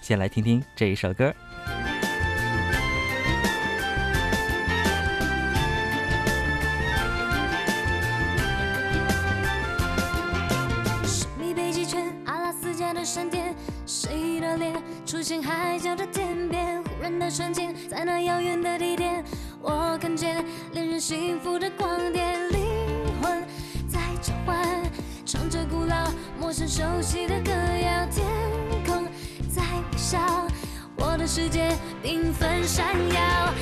先来听听这一首歌。分闪耀，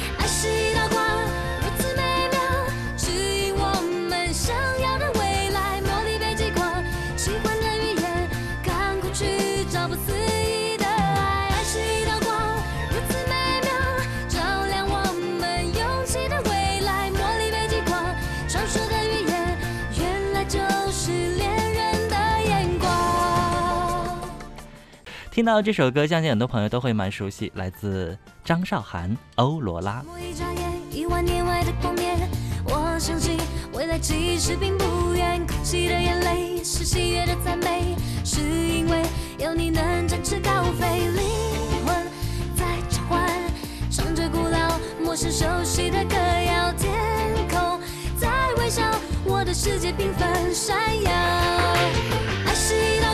听到这首歌，相信很多朋友都会蛮熟悉，来自张韶涵《欧罗拉》。一眨眼，一万年外的光年，我相信未来其实并不远。哭泣的眼泪是喜悦的赞美，是因为有你能展翅高飞。灵魂在召唤，唱着古老、陌生、熟悉的歌谣，天空在微笑，我的世界缤纷闪耀。爱是一道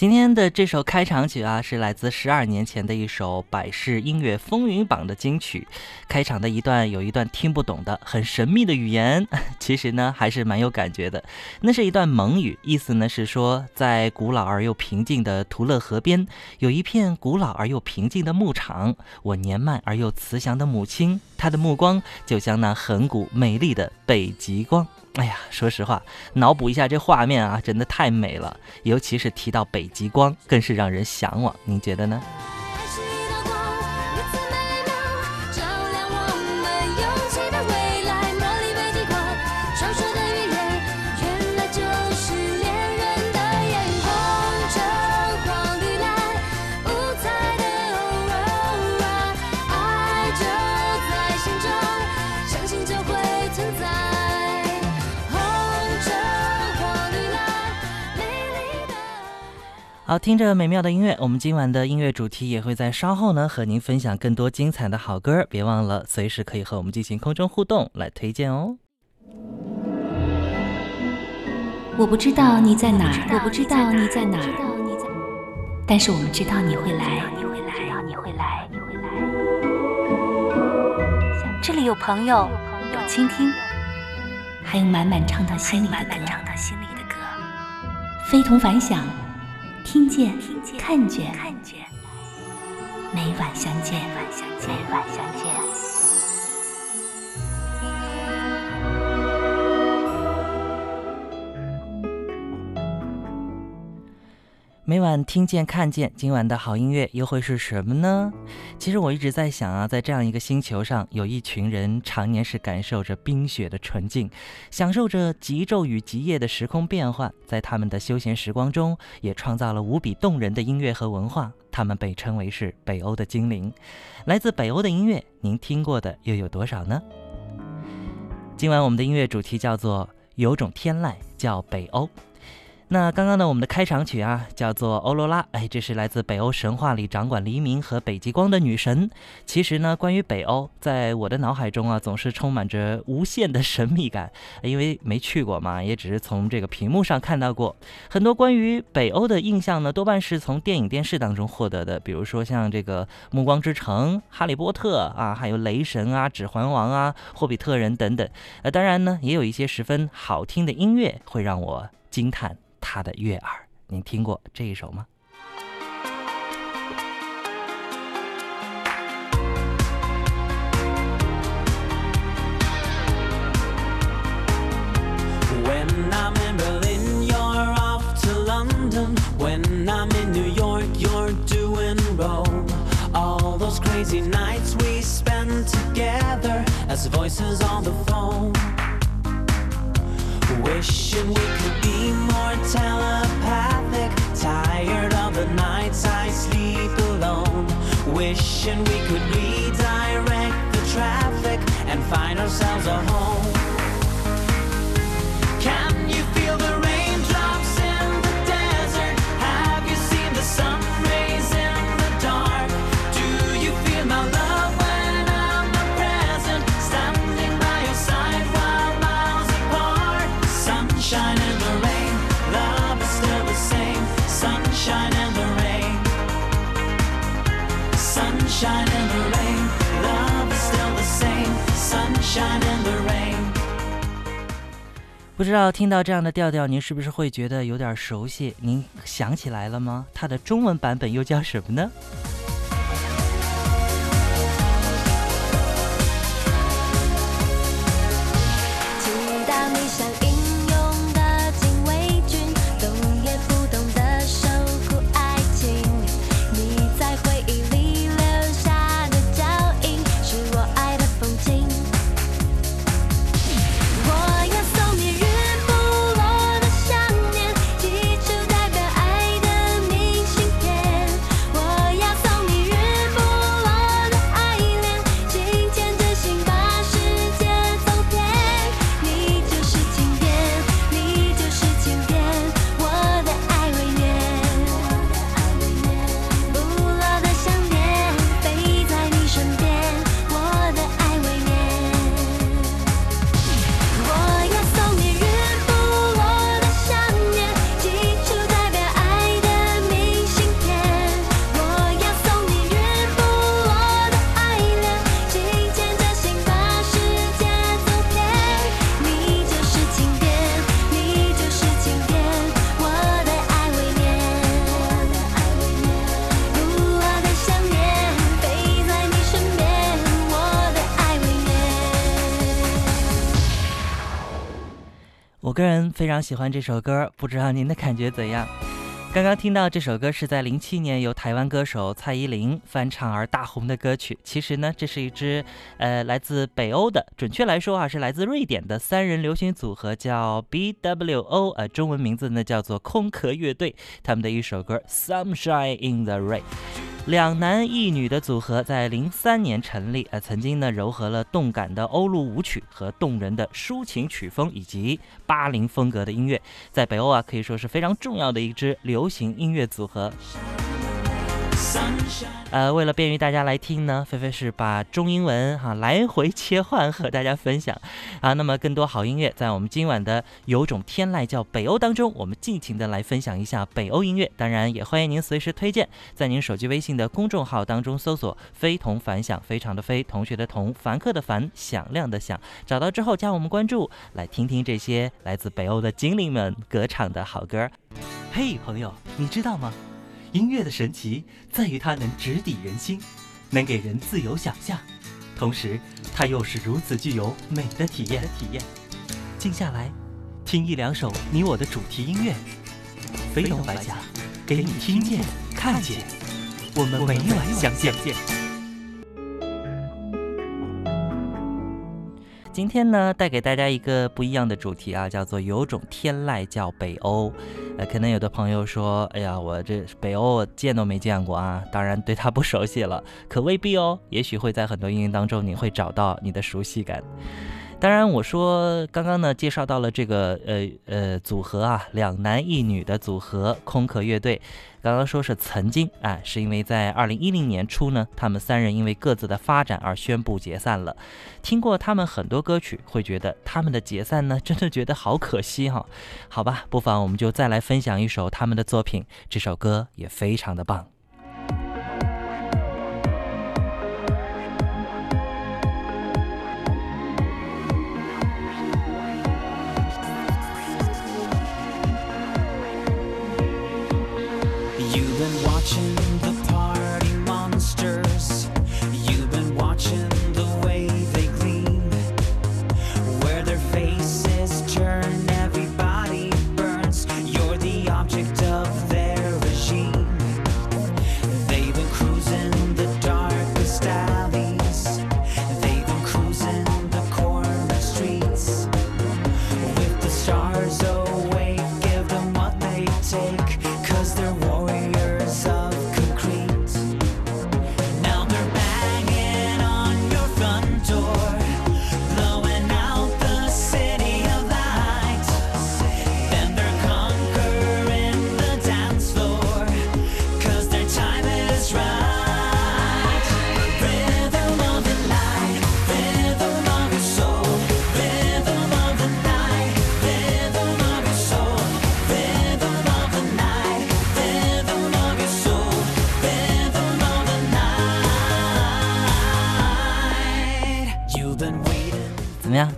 今天的这首开场曲啊，是来自十二年前的一首百事音乐风云榜的金曲。开场的一段有一段听不懂的、很神秘的语言，其实呢还是蛮有感觉的。那是一段蒙语，意思呢是说，在古老而又平静的图勒河边，有一片古老而又平静的牧场。我年迈而又慈祥的母亲，她的目光就像那恒古美丽的北极光。哎呀，说实话，脑补一下这画面啊，真的太美了。尤其是提到北极光，更是让人向往。您觉得呢？好，听着美妙的音乐，我们今晚的音乐主题也会在稍后呢和您分享更多精彩的好歌。别忘了随时可以和我们进行空中互动来推荐哦。我不知道你在哪儿，我不知道你在哪儿，但是我们知道你会来，你会来，你会来，你会来。这里有朋友，有倾听，还有满满唱到心里的歌，唱到心里的歌，非同凡响，听见，看见，看见，每晚相见，每晚相见，每晚。听见看见，今晚的好音乐又会是什么呢？其实我一直在想啊，在这样一个星球上，有一群人常年是感受着冰雪的纯净，享受着极昼与极夜的时空变换，在他们的休闲时光中，也创造了无比动人的音乐和文化。他们被称为是北欧的精灵。来自北欧的音乐，您听过的又有多少呢？今晚我们的音乐主题叫做“有种天籁叫北欧”。那刚刚呢，我们的开场曲啊，叫做《欧罗拉》，哎，这是来自北欧神话里掌管黎明和北极光的女神。其实呢，关于北欧，在我的脑海中啊，总是充满着无限的神秘感，因为没去过嘛，也只是从这个屏幕上看到过很多关于北欧的印象呢，多半是从电影、电视当中获得的，比如说像这个《暮光之城》《哈利波特》啊，还有《雷神》啊，《指环王》啊，《霍比特人》等等。呃，当然呢，也有一些十分好听的音乐会让我惊叹。他的悦耳，您听过这一首吗？Wishing we could be more telepathic. Tired of the nights I sleep alone. Wishing we could redirect the traffic and find ourselves a home. 不知道听到这样的调调，您是不是会觉得有点熟悉？您想起来了吗？它的中文版本又叫什么呢？非常喜欢这首歌，不知道您的感觉怎样？刚刚听到这首歌是在零七年由台湾歌手蔡依林翻唱而大红的歌曲。其实呢，这是一支呃来自北欧的，准确来说啊是来自瑞典的三人流行组合，叫 BWO，呃中文名字呢叫做空壳乐队。他们的一首歌《Sunshine in the Rain》。两男一女的组合在零三年成立，呃，曾经呢糅合了动感的欧陆舞曲和动人的抒情曲风，以及巴林风格的音乐，在北欧啊可以说是非常重要的一支流行音乐组合。呃，为了便于大家来听呢，菲菲是把中英文哈、来回切换和大家分享啊。那么更多好音乐，在我们今晚的有种天籁叫北欧当中，我们尽情的来分享一下北欧音乐。当然，也欢迎您随时推荐，在您手机微信的公众号当中搜索“非同凡响”，非常的非，同学的同，凡客的凡，响亮的响，找到之后加我们关注，来听听这些来自北欧的精灵们歌唱的好歌。嘿，朋友，你知道吗？音乐的神奇在于它能直抵人心，能给人自由想象，同时它又是如此具有美的体验。体验，静下来，听一两首你我的主题音乐，飞龙白甲，给你听见、看见，我们每晚相见。今天呢，带给大家一个不一样的主题啊，叫做有种天籁叫北欧。呃，可能有的朋友说，哎呀，我这北欧我见都没见过啊，当然对它不熟悉了，可未必哦，也许会在很多音乐当中你会找到你的熟悉感。当然，我说刚刚呢介绍到了这个呃呃组合啊，两男一女的组合空壳乐队。刚刚说是曾经啊，是因为在二零一零年初呢，他们三人因为各自的发展而宣布解散了。听过他们很多歌曲，会觉得他们的解散呢，真的觉得好可惜哈。好吧，不妨我们就再来分享一首他们的作品，这首歌也非常的棒。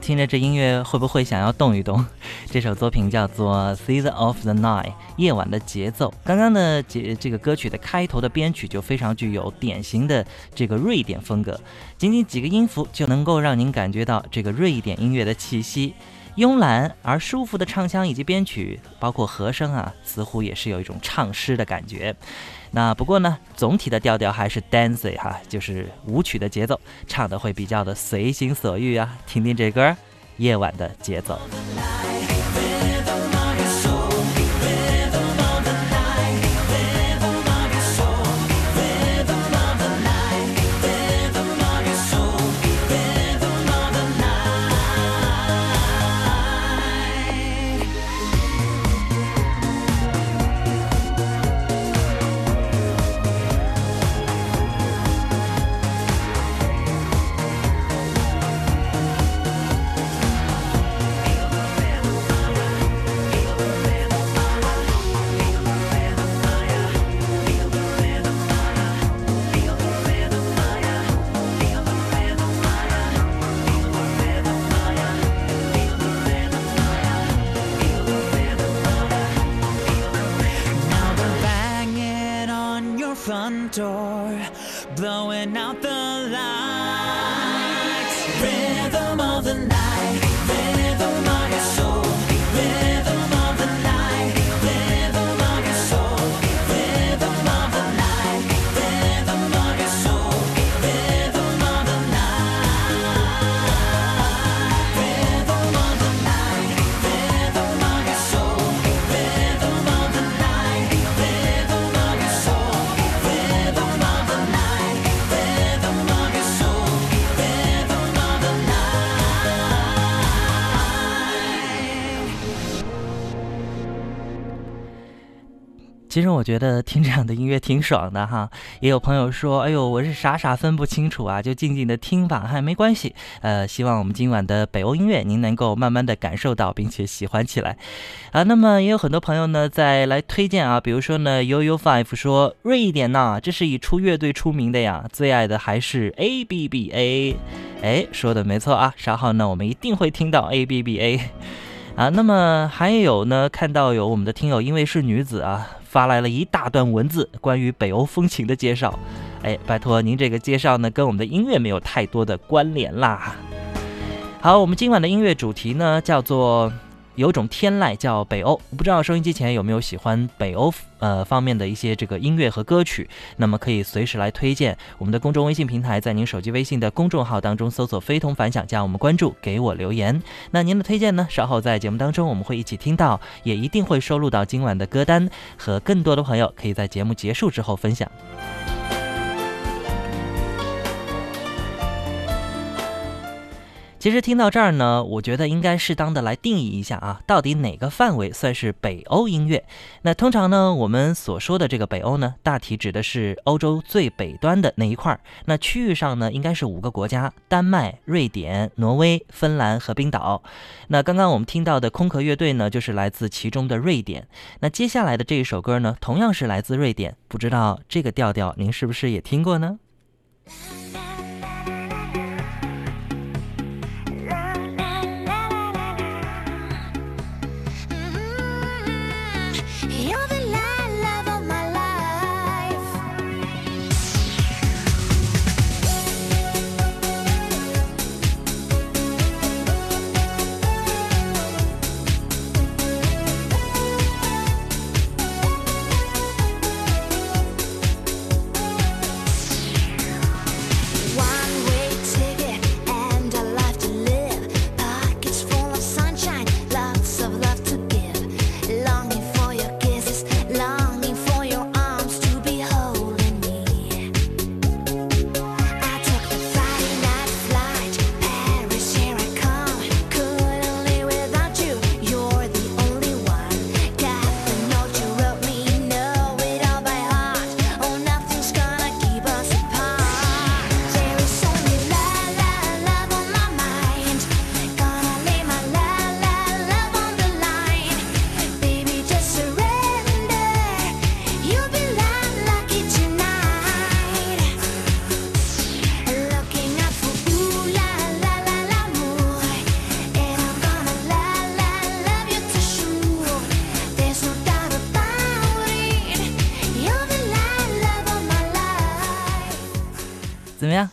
听着这音乐，会不会想要动一动？这首作品叫做《Season of the Night》，夜晚的节奏。刚刚的节这个歌曲的开头的编曲就非常具有典型的这个瑞典风格，仅仅几个音符就能够让您感觉到这个瑞典音乐的气息。慵懒而舒服的唱腔以及编曲，包括和声啊，似乎也是有一种唱诗的感觉。那不过呢，总体的调调还是 dancey 哈，就是舞曲的节奏，唱的会比较的随心所欲啊。听听这歌，夜晚的节奏。其实我觉得听这样的音乐挺爽的哈。也有朋友说，哎呦，我是傻傻分不清楚啊，就静静的听吧，还没关系。呃，希望我们今晚的北欧音乐您能够慢慢的感受到，并且喜欢起来啊。那么也有很多朋友呢在来推荐啊，比如说呢悠悠 Five 说，瑞典呐，这是以出乐队出名的呀，最爱的还是 A B B A。哎，说的没错啊，稍后呢我们一定会听到 A B B A。啊，那么还有呢，看到有我们的听友因为是女子啊，发来了一大段文字关于北欧风情的介绍。哎，拜托您这个介绍呢，跟我们的音乐没有太多的关联啦。好，我们今晚的音乐主题呢，叫做有种天籁叫北欧。不知道收音机前有没有喜欢北欧呃方面的一些这个音乐和歌曲？那么可以随时来推荐我们的公众微信平台，在您手机微信的公众号当中搜索“非同凡响”，加我们关注，给我留言。那您的推荐呢？稍后在节目当中我们会一起听到，也一定会收录到今晚的歌单，和更多的朋友可以在节目结束之后分享。其实听到这儿呢，我觉得应该适当的来定义一下啊，到底哪个范围算是北欧音乐？那通常呢，我们所说的这个北欧呢，大体指的是欧洲最北端的那一块儿。那区域上呢，应该是五个国家：丹麦、瑞典、挪威、芬兰和冰岛。那刚刚我们听到的空壳乐队呢，就是来自其中的瑞典。那接下来的这一首歌呢，同样是来自瑞典，不知道这个调调您是不是也听过呢？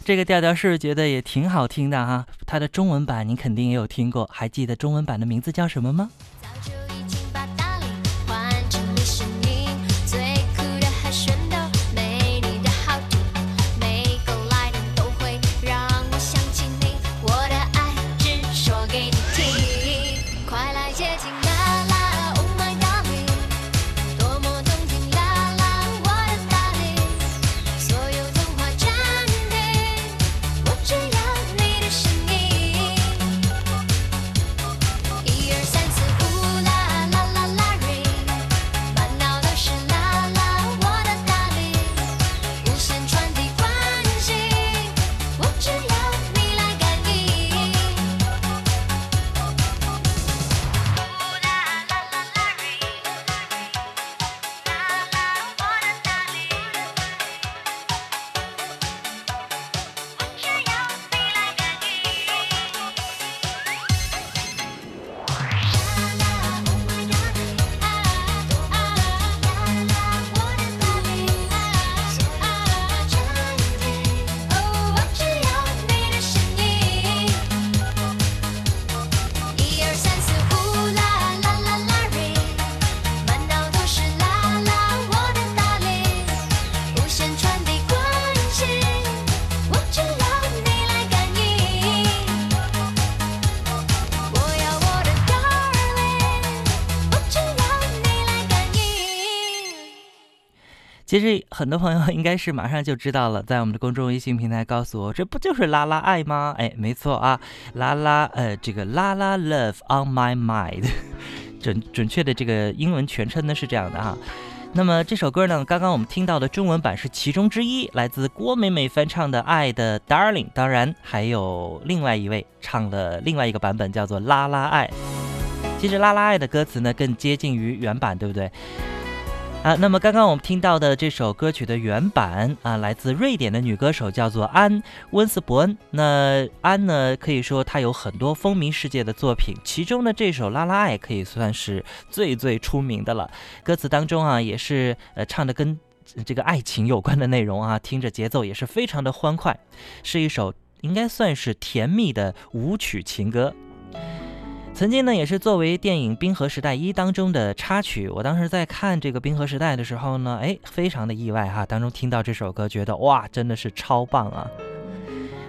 这个调调是不是觉得也挺好听的哈？它的中文版你肯定也有听过，还记得中文版的名字叫什么吗？其实很多朋友应该是马上就知道了，在我们的公众微信平台告诉我，这不就是拉拉爱吗？哎，没错啊，拉拉，呃，这个拉拉 love on my mind，准准确的这个英文全称呢是这样的哈。那么这首歌呢，刚刚我们听到的中文版是其中之一，来自郭美美翻唱的《爱的 Darling》，当然还有另外一位唱了另外一个版本，叫做《拉拉爱》。其实《拉拉爱》的歌词呢更接近于原版，对不对？啊，那么刚刚我们听到的这首歌曲的原版啊，来自瑞典的女歌手叫做安·温斯伯恩。那安呢，可以说她有很多风靡世界的作品，其中呢这首《拉拉爱》可以算是最最出名的了。歌词当中啊，也是呃唱的跟这个爱情有关的内容啊，听着节奏也是非常的欢快，是一首应该算是甜蜜的舞曲情歌。曾经呢，也是作为电影《冰河时代一》当中的插曲。我当时在看这个《冰河时代》的时候呢，哎，非常的意外哈，当中听到这首歌，觉得哇，真的是超棒啊！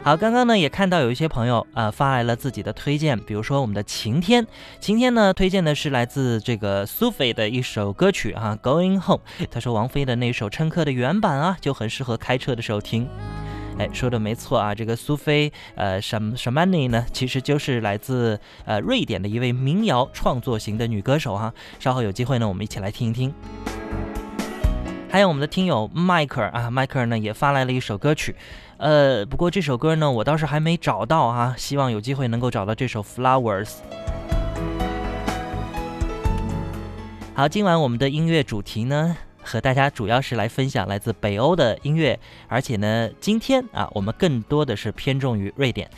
好，刚刚呢也看到有一些朋友啊、发来了自己的推荐，比如说我们的晴天，晴天呢推荐的是来自这个苏菲的一首歌曲啊，《Going Home》。他说王菲的那首《乘客》的原版啊，就很适合开车的时候听。哎，说的没错啊，这个苏菲呃什什曼尼呢，其实就是来自呃瑞典的一位民谣创作型的女歌手哈。稍后有机会呢，我们一起来听一听。还有我们的听友迈克尔啊，迈克尔呢也发来了一首歌曲，呃，不过这首歌呢我倒是还没找到啊，希望有机会能够找到这首 Flowers。好，今晚我们的音乐主题呢，和大家主要是来分享来自北欧的音乐，而且呢，今天啊，我们更多的是偏重于瑞典。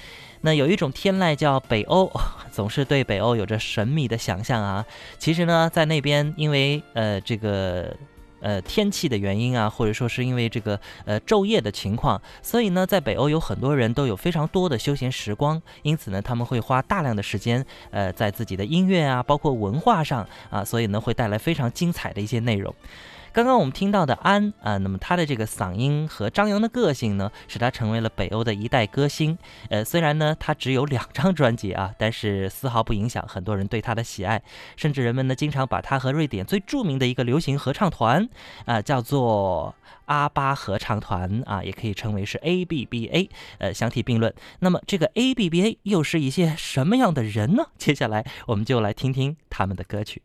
那有一种天籁叫北欧，总是对北欧有着神秘的想象啊。其实呢，在那边因为呃这个。呃，天气的原因啊，或者说是因为这个呃昼夜的情况，所以呢，在北欧有很多人都有非常多的休闲时光，因此呢，他们会花大量的时间呃在自己的音乐啊，包括文化上啊，所以呢，会带来非常精彩的一些内容。刚刚我们听到的安啊，那么他的这个嗓音和张扬的个性呢，使他成为了北欧的一代歌星。呃，虽然呢他只有两张专辑啊，但是丝毫不影响很多人对他的喜爱，甚至人们呢经常把他和瑞典最著名的一个流行合唱团啊，叫做阿巴合唱团啊，也可以称为是 ABBA，呃相提并论。那么这个 ABBA 又是一些什么样的人呢？接下来我们就来听听他们的歌曲。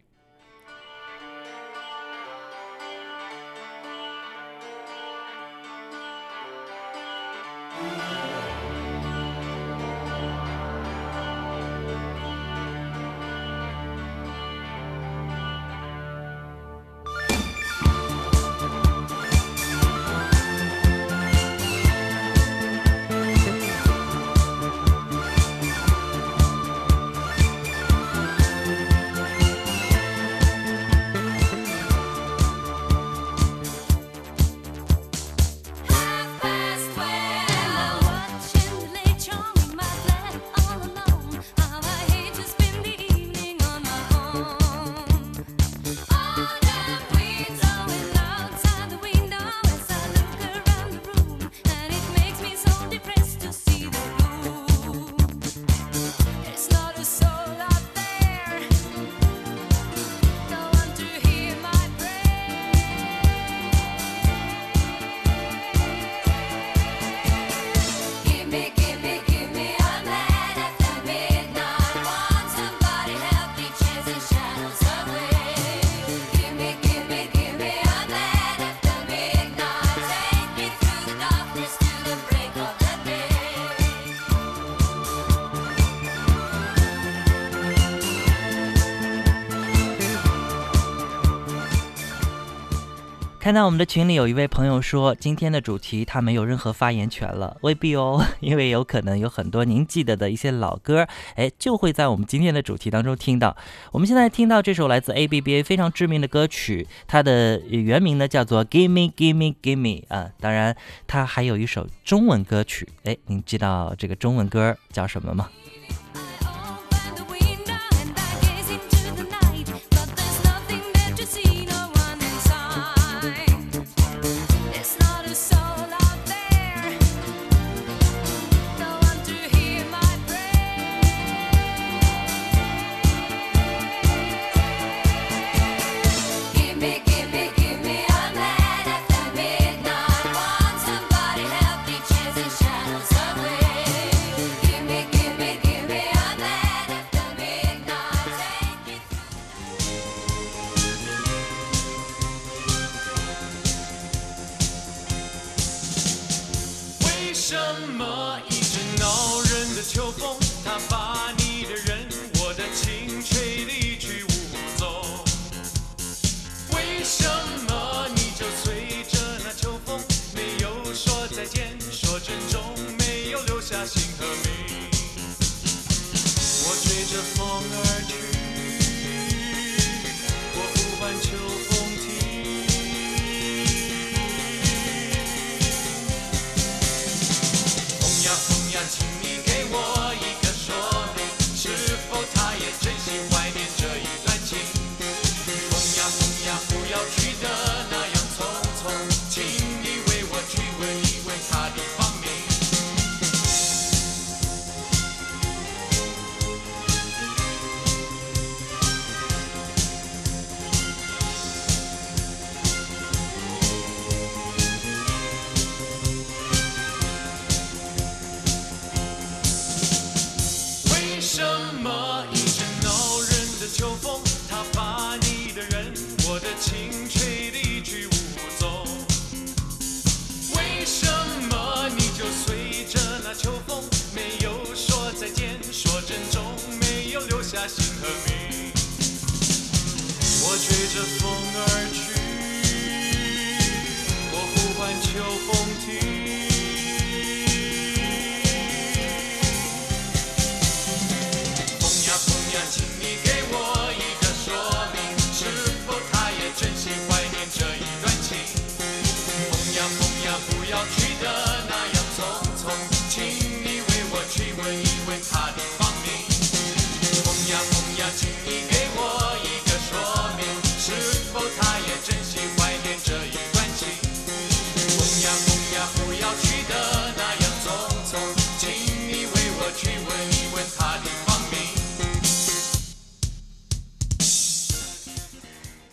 看到我们的群里有一位朋友说，今天的主题他没有任何发言权了，未必哦，因为有可能有很多您记得的一些老歌，哎，就会在我们今天的主题当中听到。我们现在听到这首来自 ABBA 非常知名的歌曲，它的原名呢叫做 Gimme Gimme Gimme 啊，当然它还有一首中文歌曲，哎，您知道这个中文歌叫什么吗？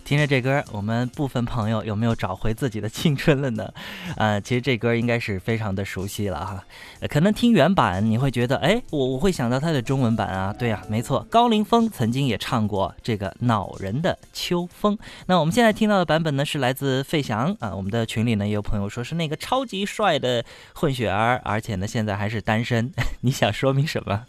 听着这歌，我们部分朋友有没有找回自己的青春了呢？呃，其实这歌应该是非常的熟悉了哈。可能听原版你会觉得，哎，我我会想到它的中文版啊。对呀、没错，高凌风曾经也唱过这个恼人的秋风。那我们现在听到的版本呢，是来自费翔啊。我们的群里呢也有朋友说是那个超级帅的混血儿，而且呢现在还是单身。你想说明什么？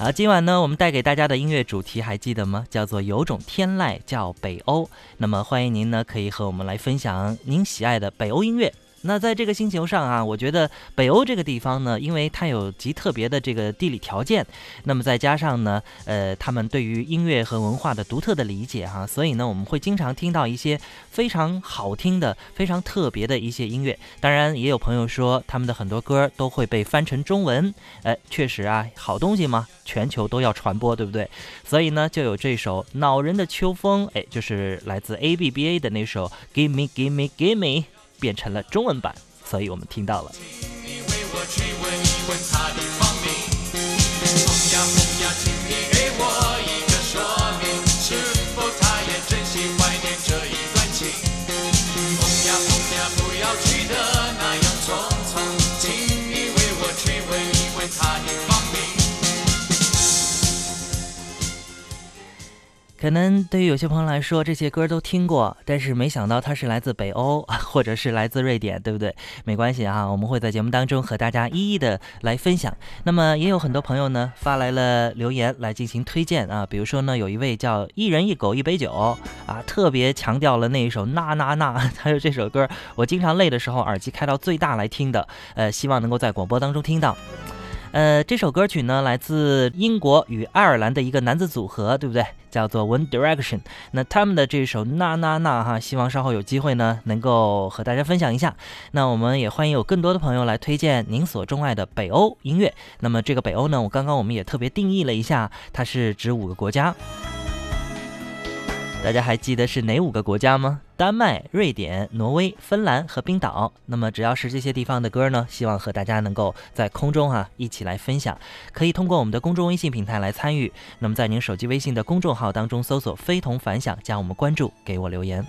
好，今晚呢，我们带给大家的音乐主题还记得吗？叫做有种天籁叫北欧。那么欢迎您呢，可以和我们来分享您喜爱的北欧音乐。那在这个星球上啊，我觉得北欧这个地方呢，因为它有极特别的这个地理条件，那么再加上呢，呃，他们对于音乐和文化的独特的理解哈、所以呢，我们会经常听到一些非常好听的、非常特别的一些音乐。当然，也有朋友说他们的很多歌都会被翻成中文，哎，确实啊，好东西嘛，全球都要传播，对不对？所以呢，就有这首《恼人的秋风》，哎，就是来自 A B B A 的那首《Give Me Give Me Give Me》，变成了中文版，所以我们听到了。可能对于有些朋友来说，这些歌都听过，但是没想到它是来自北欧，或者是来自瑞典，对不对？没关系啊，我们会在节目当中和大家一一的来分享。那么也有很多朋友呢发来了留言来进行推荐啊，比如说呢，有一位叫一人一狗一杯酒啊，特别强调了那一首那那那，还有 这首歌，我经常累的时候耳机开到最大来听的，呃，希望能够在广播当中听到。呃，这首歌曲呢，来自英国与爱尔兰的一个男子组合，对不对？叫做 One Direction。那他们的这首那那那哈，希望稍后有机会呢，能够和大家分享一下。那我们也欢迎有更多的朋友来推荐您所钟爱的北欧音乐。那么这个北欧呢，我刚刚我们也特别定义了一下，它是指五个国家。大家还记得是哪五个国家吗？丹麦、瑞典、挪威、芬兰和冰岛。那么只要是这些地方的歌呢，希望和大家能够在空中哈、一起来分享。可以通过我们的公众微信平台来参与。那么在您手机微信的公众号当中搜索“非同凡响”，加我们关注，给我留言。